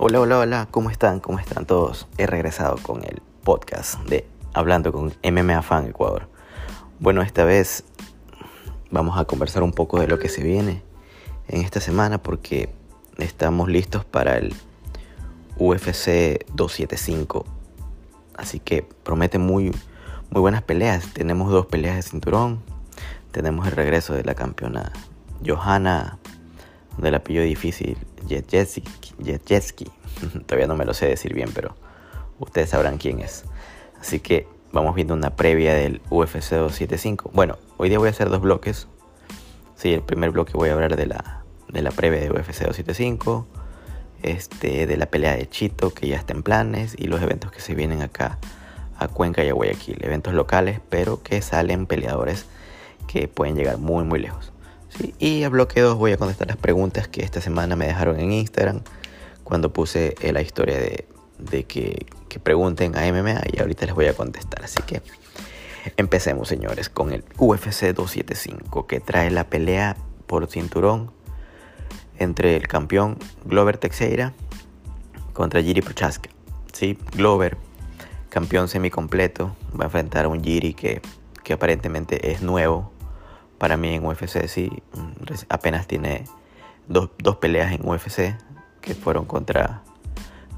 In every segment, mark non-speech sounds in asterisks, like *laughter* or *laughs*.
Hola, hola, hola, ¿cómo están? ¿Cómo están todos? He regresado con el podcast de Hablando con MMA Fan Ecuador. Bueno, esta vez vamos a conversar un poco de lo que se viene en esta semana porque estamos listos para el UFC 275. Así que promete muy, muy buenas peleas. Tenemos dos peleas de cinturón. Tenemos el regreso de la campeona Johanna del apellido difícil Jetjetski. *laughs* Todavía no me lo sé decir bien, pero ustedes sabrán quién es. Así que vamos viendo una previa del UFC 275. Bueno, hoy día voy a hacer dos bloques. Sí, el primer bloque voy a hablar de la, de la previa de UFC 275, este, de la pelea de Chito que ya está en planes y los eventos que se vienen acá a Cuenca y a Guayaquil. Eventos locales, pero que salen peleadores que pueden llegar muy, muy lejos. Y a bloque 2 voy a contestar las preguntas que esta semana me dejaron en Instagram cuando puse eh, la historia de, que, que, pregunten a MMA y ahorita les voy a contestar. Así que empecemos señores con el UFC 275 que trae la pelea por cinturón entre el campeón Glover Teixeira contra Jiri Prochaska. ¿sí? Glover, campeón semicompleto, va a enfrentar a un Jiri que, que aparentemente es nuevo para mí en UFC sí, apenas tiene dos, peleas en UFC que fueron contra,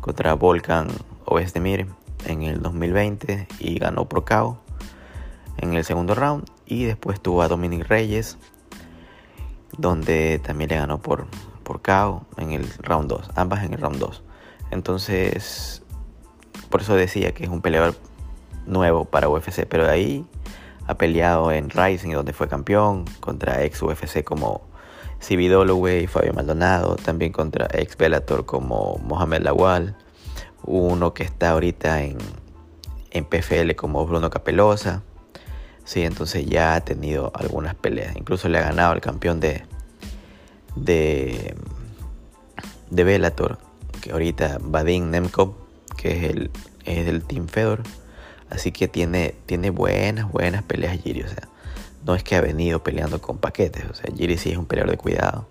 contra Volkan Oezdemir en el 2020 y ganó por KO en el segundo round y después tuvo a Dominic Reyes donde también le ganó por, por KO en el round 2, ambas en el round 2. Entonces, por eso decía que es un peleador nuevo para UFC, pero de ahí ha peleado en Rising, donde fue campeón, contra ex UFC como CB y Fabio Maldonado, también contra ex Bellator como Mohamed Lawal, uno que está ahorita en, en PFL como Bruno Capelosa. Sí, entonces ya ha tenido algunas peleas. Incluso le ha ganado al campeón de, de, de Bellator, que ahorita Vadim Nemkov, que es el, es del Team Fedor. Así que tiene, tiene buenas, buenas peleas Giri. O sea, no es que ha venido peleando con paquetes. O sea, Giri sí es un peleador de cuidado.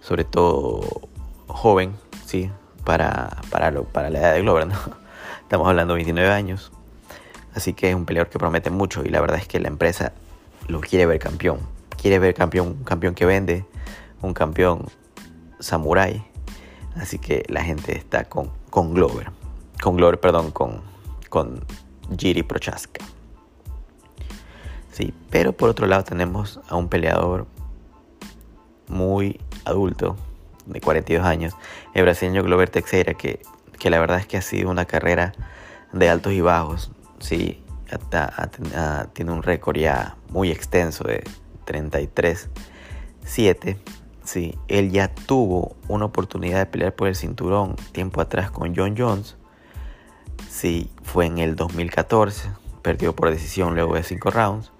Sobre todo joven, sí, para, para, para la edad de Glover, ¿no? *laughs* Estamos hablando de 29 años. Así que es un peleador que promete mucho y la verdad es que la empresa lo quiere ver campeón. Quiere ver campeón, un campeón que vende, un campeón samurai. Así que la gente está con, con Glover. Con Glover, perdón, con, con Jiri Prochaska. Sí, pero por otro lado tenemos a un peleador muy adulto, de 42 años, el brasileño Glover Teixeira, que, que la verdad es que ha sido una carrera de altos y bajos. Sí, tiene un récord ya muy extenso de 33-7. Sí, él ya tuvo una oportunidad de pelear por el cinturón tiempo atrás con John Jones Sí, fue en el 2014. Perdió por decisión luego de 5 rounds.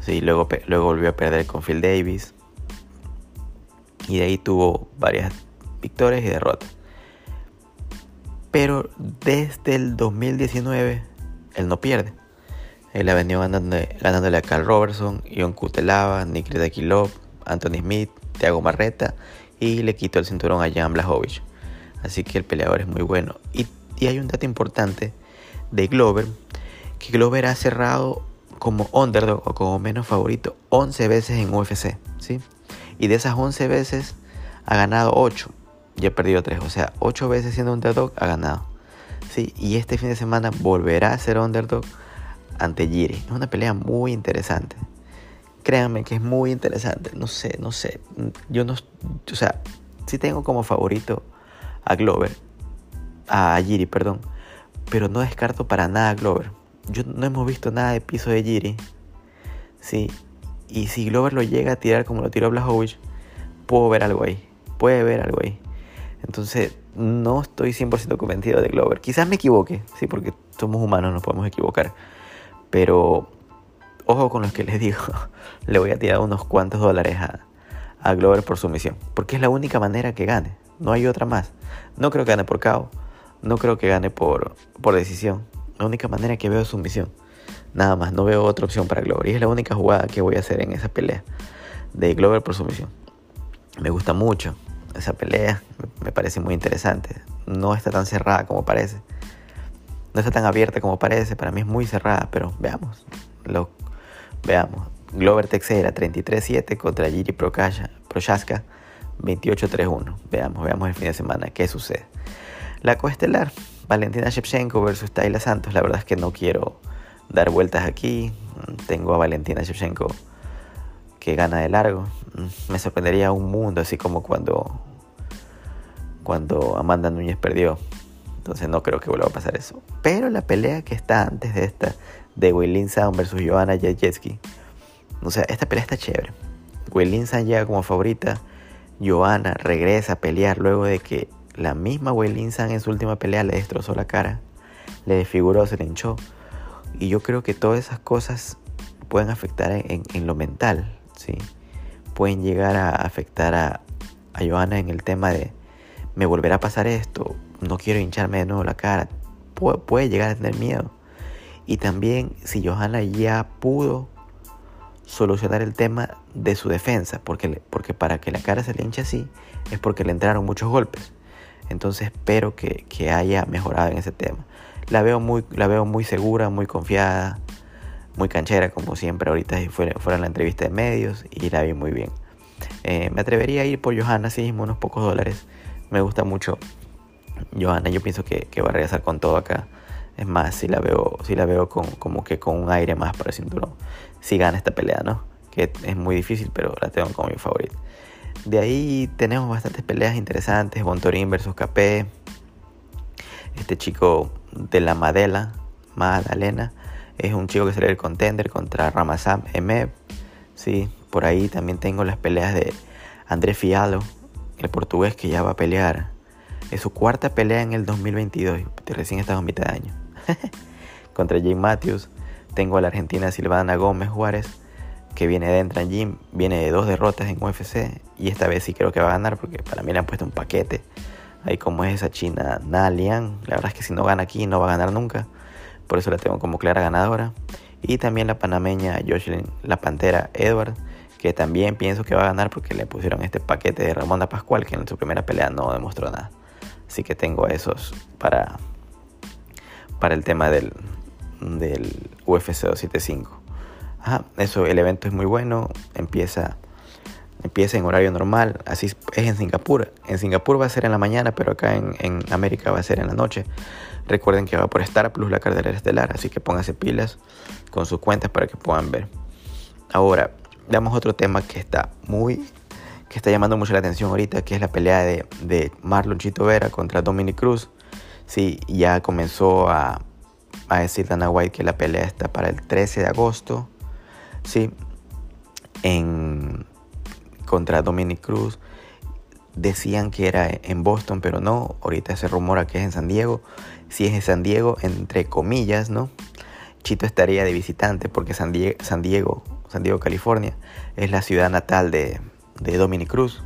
Sí, luego, luego volvió a perder con Phil Davis. Y de ahí tuvo varias victorias y derrotas. Pero desde el 2019 él no pierde. Él ha venido ganándole, a Carl Robertson, Ion Kutelava, Nikita Dakilov, Anthony Smith, Thiago Marreta y le quitó el cinturón a Jan Blachowicz. Así que el peleador es muy bueno. Y y hay un dato importante de Glover, que Glover ha cerrado como underdog o como menos favorito 11 veces en UFC, ¿sí? Y de esas 11 veces ha ganado 8 y ha perdido 3, o sea, 8 veces siendo underdog ha ganado. ¿sí? Y este fin de semana volverá a ser underdog ante Jiri. Es una pelea muy interesante. Créanme que es muy interesante. No sé, no sé. Yo no, o sea, sí tengo como favorito a Glover, a Jiri, perdón. Pero no descarto para nada Glover. Yo no hemos visto nada de piso de Jiri. Sí. Y si Glover lo llega a tirar como lo tiró Blachowicz, puedo ver algo ahí. Puede ver algo ahí. Entonces, no estoy 100% convencido de Glover. Quizás me equivoque, sí, porque somos humanos, nos podemos equivocar. Pero, ojo con lo que les digo. *laughs* Le voy a tirar unos cuantos dólares a, a Glover por su misión. Porque es la única manera que gane. No hay otra más. No creo que gane por KO. No creo que gane por, por decisión. La única manera que veo es sumisión. Nada más, no veo otra opción para Glover. Y es la única jugada que voy a hacer en esa pelea de Glover por sumisión. Me gusta mucho esa pelea, me parece muy interesante. no está tan cerrada como parece. No está tan abierta como parece. Para mí es muy cerrada, pero veamos. Lo, veamos. Glover Texera 33-7 contra Giri Prochaska 28-3-1. Veamos, veamos el fin de semana qué sucede. La coestelar, Valentina Shevchenko versus Tayla Santos. La verdad es que no quiero dar vueltas aquí. Tengo a Valentina Shevchenko que gana de largo. Me sorprendería un mundo, así como cuando, cuando Amanda Núñez perdió. Entonces no creo que vuelva a pasar eso. Pero la pelea que está antes de esta, de Weilin Sound versus Joanna Jajewski. O sea, esta pelea está chévere. Weilin Sound llega como favorita. Joanna regresa a pelear luego de que la misma Weilin Sound en su última pelea le destrozó la cara. Le desfiguró, se le hinchó. Y yo creo que todas esas cosas pueden afectar en, lo mental, ¿sí? Pueden llegar a afectar a, a Johanna en el tema de, me volverá a pasar esto, no quiero hincharme de nuevo la cara. puede llegar a tener miedo. Y también si Johanna ya pudo solucionar el tema de su defensa, porque, porque para que la cara se le hinche así es porque le entraron muchos golpes. Entonces espero que, que haya mejorado en ese tema. La veo muy, la veo muy segura, muy confiada, muy canchera, como siempre ahorita fuera la entrevista de medios, y la vi muy bien. Eh, me atrevería a ir por Johanna, sí mismo, unos pocos dólares. Me gusta mucho Johanna, yo pienso que, que, va a regresar con todo acá. Es más, si la veo, si la veo con, como que con un aire más para el cinturón. Si gana esta pelea, ¿no? Que es muy difícil, pero la tengo como mi favorita. De ahí tenemos bastantes peleas interesantes. Bontorín versus KP. Este chico de la Madela, Madalena, es un chico que sale el contender contra Ramazan Emev. Sí, por ahí también tengo las peleas de André Fialo, el portugués que ya va a pelear. Es su cuarta pelea en el 2022, recién está en mitad de año. *laughs* contra Jim Matthews. Tengo a la argentina Silvana Gómez Juárez, que viene de Entran Jim, viene de dos derrotas en UFC. Y esta vez sí creo que va a ganar, porque para mí le han puesto un paquete Ahí como es esa china Nalian, la verdad es que si no gana aquí no va a ganar nunca. Por eso la tengo como clara ganadora. Y también la panameña Jocelyn La Pantera Edward, que también pienso que va a ganar porque le pusieron este paquete de Ramonda Pascual, que en su primera pelea no demostró nada. Así que tengo esos para, para el tema del, del UFC 275. Ajá, eso, el evento es muy bueno. Empieza empieza en horario normal, así es en Singapur. En Singapur va a ser en la mañana, pero acá en, América va a ser en la noche. Recuerden que va por Star Plus la cartelera estelar, así que pónganse pilas con sus cuentas para que puedan ver. Ahora, veamos otro tema que está muy que está llamando mucho la atención ahorita, que es la pelea de, de Marlon Chito Vera contra Dominic Cruz. Sí, ya comenzó a, a decir Dana White que la pelea está para el 13 de agosto. Sí, en, contra Dominic Cruz. Decían que era en Boston, pero no. Ahorita se rumora que es en San Diego. Si es en San Diego, entre comillas, ¿no? Chito estaría de visitante porque San Diego, San Diego, San Diego California, es la ciudad natal de, de Dominic Cruz.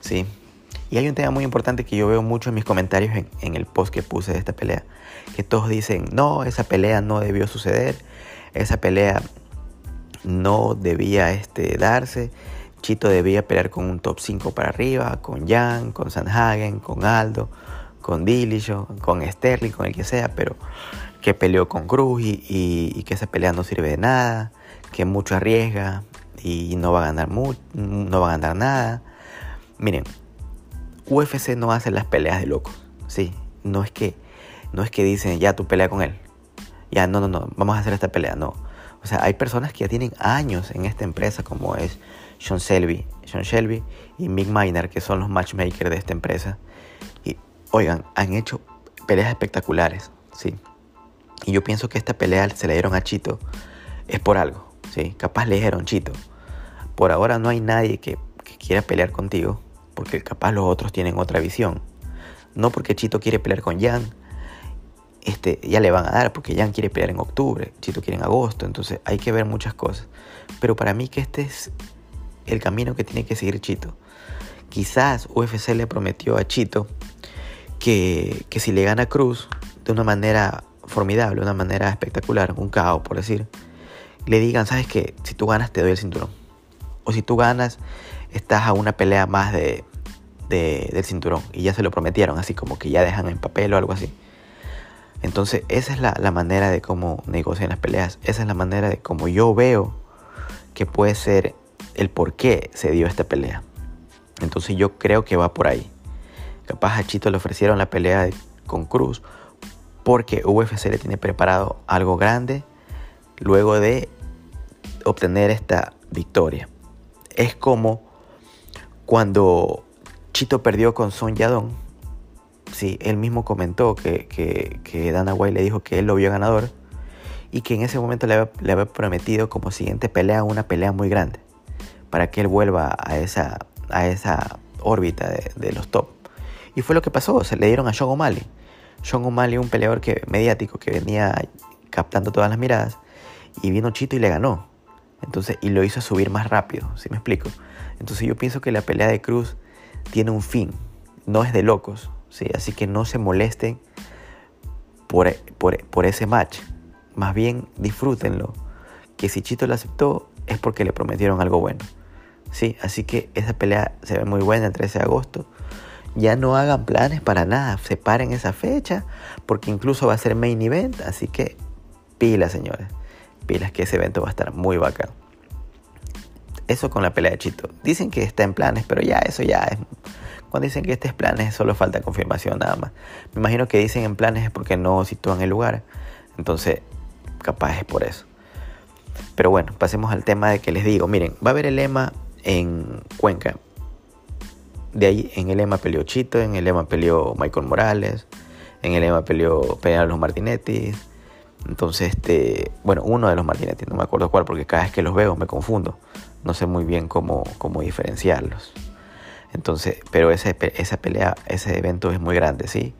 ¿sí? Y hay un tema muy importante que yo veo mucho en mis comentarios en, en, el post que puse de esta pelea. Que todos dicen, no, esa pelea no debió suceder. Esa pelea no debía este, darse. Chito debía pelear con un top 5 para arriba, con Jan, con Sanhagen, con Aldo, con Dillashaw, con Sterling, con el que sea, pero que peleó con Cruz y, que esa pelea no sirve de nada, que mucho arriesga y no va a ganar no va a ganar nada. Miren, UFC no hace las peleas de locos, sí, no es que no es que dicen ya tú pelea con él. Ya no, no, no, vamos a hacer esta pelea, no. O sea, hay personas que ya tienen años en esta empresa como es Sean Shelby, Sean Shelby y Mick Miner, que son los matchmakers de esta empresa. Y oigan, han hecho peleas espectaculares, ¿sí? Y yo pienso que esta pelea se le dieron a Chito es por algo, ¿sí? Capaz le dijeron, Chito, por ahora no hay nadie que, quiera pelear contigo, porque capaz los otros tienen otra visión. No porque Chito quiere pelear con Jan, este, ya le van a dar, porque Jan quiere pelear en octubre, Chito quiere en agosto, entonces hay que ver muchas cosas. Pero para mí que este es el camino que tiene que seguir Chito. Quizás UFC le prometió a Chito que, si le gana Cruz de una manera formidable, de una manera espectacular, un caos por decir, le digan, sabes que si tú ganas te doy el cinturón. O si tú ganas, estás a una pelea más de, del cinturón y ya se lo prometieron, así como que ya dejan en papel o algo así. Entonces, esa es la, la manera de cómo negocian las peleas. Esa es la manera de cómo yo veo que puede ser el por qué se dio esta pelea. Entonces, yo creo que va por ahí. Capaz a Chito le ofrecieron la pelea con Cruz porque UFC le tiene preparado algo grande luego de obtener esta victoria. Es como cuando Chito perdió con Son Yadon. Sí, él mismo comentó que, que, Dana White le dijo que él lo vio ganador y que en ese momento le había, prometido como siguiente pelea una pelea muy grande para que él vuelva a esa, a esa órbita de, los top. Y fue lo que pasó, se le dieron a Sean O'Malley. Sean O'Malley, un peleador que, mediático que venía captando todas las miradas, y vino Chito y le ganó. Entonces, y lo hizo subir más rápido, ¿sí me explico? Entonces yo pienso que la pelea de Cruz tiene un fin, no es de locos, ¿sí? Así que no se molesten por, por, ese match. Más bien disfrútenlo. Que si Chito lo aceptó es porque le prometieron algo bueno. Sí, así que esa pelea se ve muy buena el 13 de agosto ya no hagan planes para nada, separen esa fecha, porque incluso va a ser main event, así que pilas, señores, pilas que ese evento va a estar muy bacán. Eso con la pelea de Chito. Dicen que está en planes, pero ya eso ya es... Dicen que este es planes, solo falta confirmación nada más. Me imagino que dicen en planes es porque no sitúan el lugar. Entonces, capaz es por eso. Pero bueno, pasemos al tema de que les digo, miren, va a haber el lema en Cuenca de ahí en el EMA peleó Chito, en el EMA peleó Michael Morales, en el EMA peleó pelearon los Martinetti. Entonces, este, bueno, uno de los Martinetti, no me acuerdo cuál, porque cada vez que los veo me confundo. No sé muy bien cómo, cómo diferenciarlos. Entonces, pero ese, esa pelea, ese evento es muy grande, ¿sí?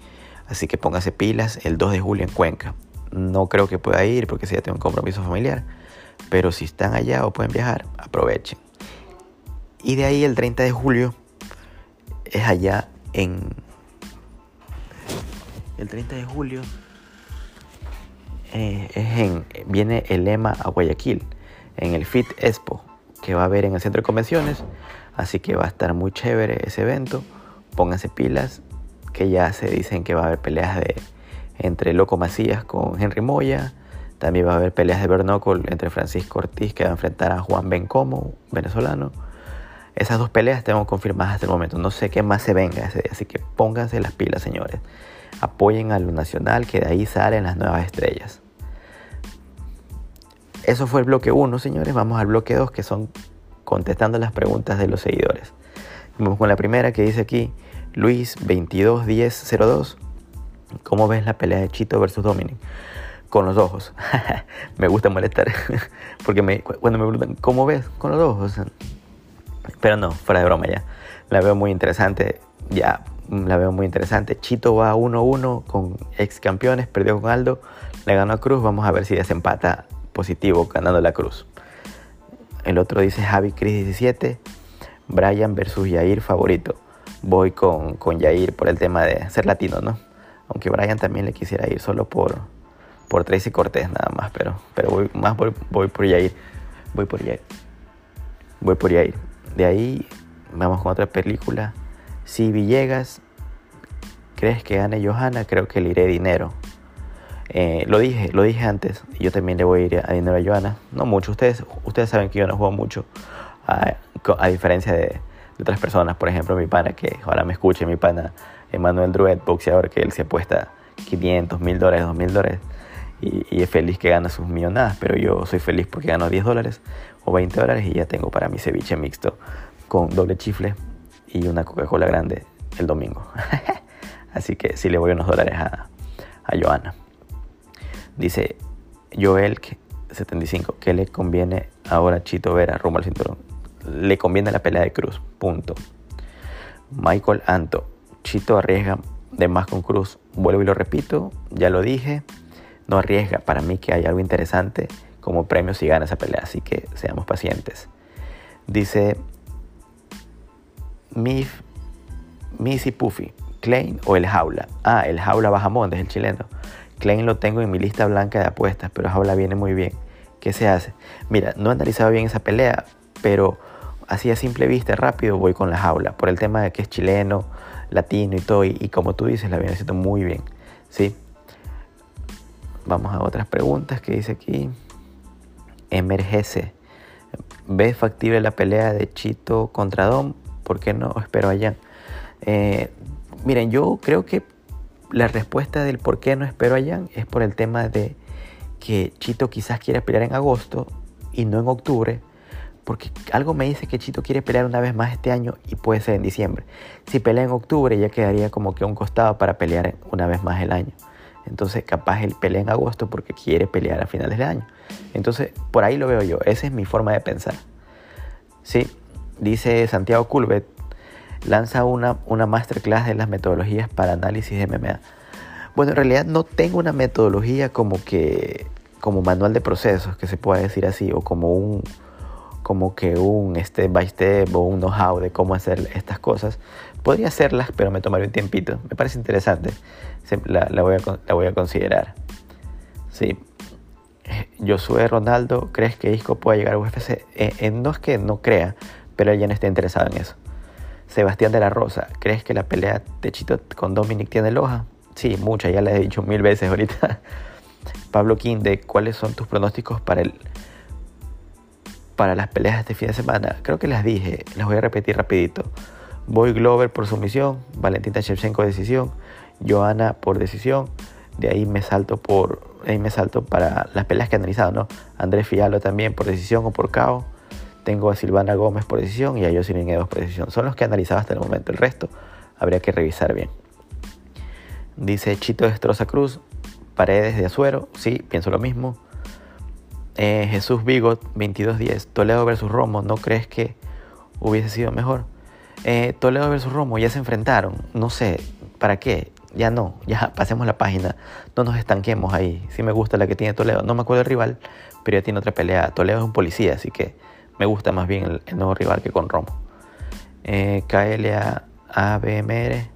Así que póngase pilas el 2 de julio en Cuenca. No creo que pueda ir porque si ya tengo un compromiso familiar. Pero si están allá o pueden viajar, aprovechen. Y de ahí el 30 de julio es allá en el 30 de julio. Eh, es en, viene el lema a Guayaquil, en el FIT Expo, que va a haber en el centro de convenciones. Así que va a estar muy chévere ese evento. Pónganse pilas, que ya se dicen que va a haber peleas de entre Loco Macías con Henry Moya. También va a haber peleas de Bernocol entre Francisco Ortiz, que va a enfrentar a Juan Bencomo, venezolano. Esas dos peleas tengo confirmadas hasta el momento. No sé qué más se venga ese día. Así que pónganse las pilas, señores. Apoyen a lo nacional, que de ahí salen las nuevas estrellas. Eso fue el bloque 1, señores. Vamos al bloque 2, que son contestando las preguntas de los seguidores. Vamos con la primera que dice aquí, Luis 221002. ¿Cómo ves la pelea de Chito versus Dominic? Con los ojos. *laughs* me gusta molestar. *laughs* Porque me, cuando me preguntan, ¿cómo ves? Con los ojos. Pero no, fuera de broma ya. La veo muy interesante. Ya, la veo muy interesante. Chito va 1-1 con ex campeones, perdió con Aldo, le ganó a Cruz. Vamos a ver si desempata positivo ganando la Cruz. El otro dice Javi Cris 17, Brian versus Yair favorito. Voy con, con Yair por el tema de ser latino, ¿no? Aunque Brian también le quisiera ir solo por, por Tracy Cortés nada más, pero, pero voy, más voy, voy por Yair. Voy por Yair. Voy por Yair. De ahí vamos con otra película. Si Villegas crees que gane Johanna, creo que le iré dinero. Eh, lo dije, lo dije antes, yo también le voy a ir a dinero a Johanna. No mucho, ustedes, ustedes saben que yo no juego mucho, a, diferencia de, otras personas, por ejemplo mi pana, que ahora me escuche, mi pana Emanuel Druet, boxeador, que él se apuesta 500, mil dólares, 2 mil dólares y, y, es feliz que gana sus millonadas, pero yo soy feliz porque gano 10 dólares o 20 dólares y ya tengo para mi ceviche mixto con doble chifle y una Coca-Cola grande el domingo. *laughs* Así que sí le voy unos dólares a, a Joana. Dice Joel 75, ¿qué le conviene ahora a Chito Vera rumbo al cinturón? Le conviene la pelea de Cruz, punto. Michael Anto, Chito arriesga de más con Cruz. Vuelvo y lo repito, ya lo dije, no arriesga. Para mí que hay algo interesante como premio si gana esa pelea. Así que seamos pacientes. Dice Mif, Missy Puffy, Klein o el Jaula. Ah, el Jaula Bajamón, es el chileno. Klein lo tengo en mi lista blanca de apuestas, pero Jaula viene muy bien. ¿Qué se hace? Mira, no he analizado bien esa pelea, pero así a simple vista, rápido, voy con la jaula. Por el tema de que es chileno, latino y todo. Y, como tú dices, la viene haciendo muy bien. ¿sí? Vamos a otras preguntas que dice aquí. Emergece. ¿Ves factible la pelea de Chito contra Dom? ¿Por qué no espero allá? Eh, miren, yo creo que la respuesta del por qué no espero allá es por el tema de que Chito quizás quiera pelear en agosto y no en octubre, porque algo me dice que Chito quiere pelear una vez más este año y puede ser en diciembre. Si pelea en octubre ya quedaría como que a un costado para pelear una vez más el año. Entonces capaz él pelea en agosto porque quiere pelear a finales de año. Entonces por ahí lo veo yo, esa es mi forma de pensar. Sí, dice Santiago Culbet, lanza una, una masterclass de las metodologías para análisis de MMA. Bueno, en realidad no tengo una metodología como que como manual de procesos, que se pueda decir así, o como un como que un step by step o un know-how de cómo hacer estas cosas. Podría hacerlas, pero me tomaría un tiempito. Me parece interesante. La, la, voy, a, la voy a considerar. Sí. Josué Ronaldo, ¿crees que Isco pueda llegar a UFC? Eh, eh, no es que no crea, pero él ya no está interesado en eso. Sebastián de la Rosa, ¿crees que la pelea de Chito con Dominic tiene loja? Sí, mucha, ya le he dicho mil veces ahorita. *laughs* Pablo Quinde, ¿cuáles son tus pronósticos para el para las peleas de este fin de semana? Creo que las dije, las voy a repetir rapidito. Boy Glover por sumisión, Valentina Shevchenko decisión, Joana por decisión, de ahí me salto por ahí me salto para las peleas que he analizado, ¿no? Andrés Fialo también por decisión o por KO. Tengo a Silvana Gómez por decisión y a Jocelyn Edos por decisión. Son los que he analizado hasta el momento. El resto habría que revisar bien. Dice Chito Destroza Cruz, Paredes de Azuero. Sí, pienso lo mismo. Eh, Jesús Vigot, 2210. Toledo versus Romo. ¿No crees que hubiese sido mejor? Eh, Toledo versus Romo ya se enfrentaron. No sé, ¿para qué? Ya no, ya *laughs* pasemos la página. No nos estanquemos ahí. Sí me gusta la que tiene Toledo. No me acuerdo el rival, pero ya tiene otra pelea. Toledo es un policía, así que me gusta más bien el, nuevo rival que con Romo. Eh, KLA ABMR.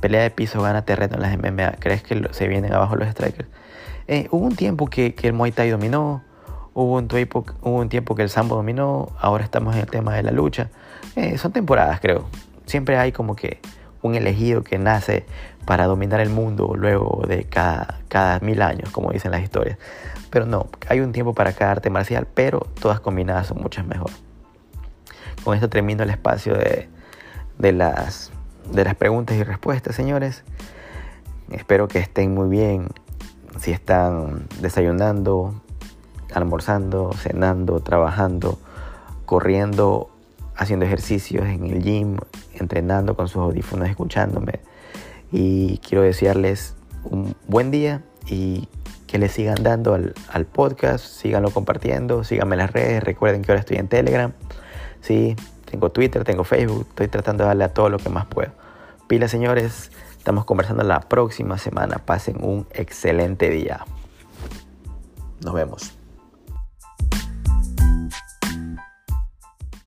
Pelea de piso gana terreno en las MMA. ¿Crees que se vienen abajo los strikers? Eh, hubo un tiempo que, el Muay Thai dominó. Hubo un, tiempo, hubo un tiempo que el Sambo dominó. Ahora estamos en el tema de la lucha. Eh, son temporadas, creo. Siempre hay como que un elegido que nace para dominar el mundo luego de cada, cada mil años, como dicen las historias. Pero no, hay un tiempo para cada arte marcial, pero todas combinadas son muchas mejor. Con esto termino el espacio de, las, de las preguntas y respuestas, señores. Espero que estén muy bien. Si están desayunando, almorzando, cenando, trabajando, corriendo, haciendo ejercicios en el gym, entrenando con sus audífonos, escuchándome. Y quiero desearles un buen día y que le sigan dando al, podcast, síganlo compartiendo, síganme en las redes, recuerden que ahora estoy en Telegram, sí, tengo Twitter, tengo Facebook, estoy tratando de darle a todo lo que más puedo. Pila señores, estamos conversando la próxima semana, pasen un excelente día. Nos vemos.